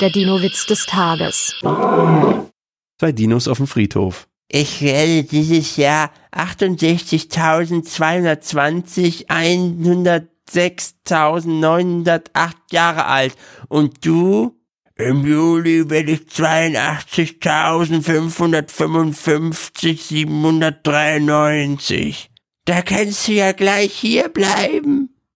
Der Dino-Witz des Tages. Zwei Dinos auf dem Friedhof. Ich werde dieses Jahr 68.220, 106.908 Jahre alt. Und du? Im Juli werde ich 82.555, 793. Da kannst du ja gleich hier bleiben.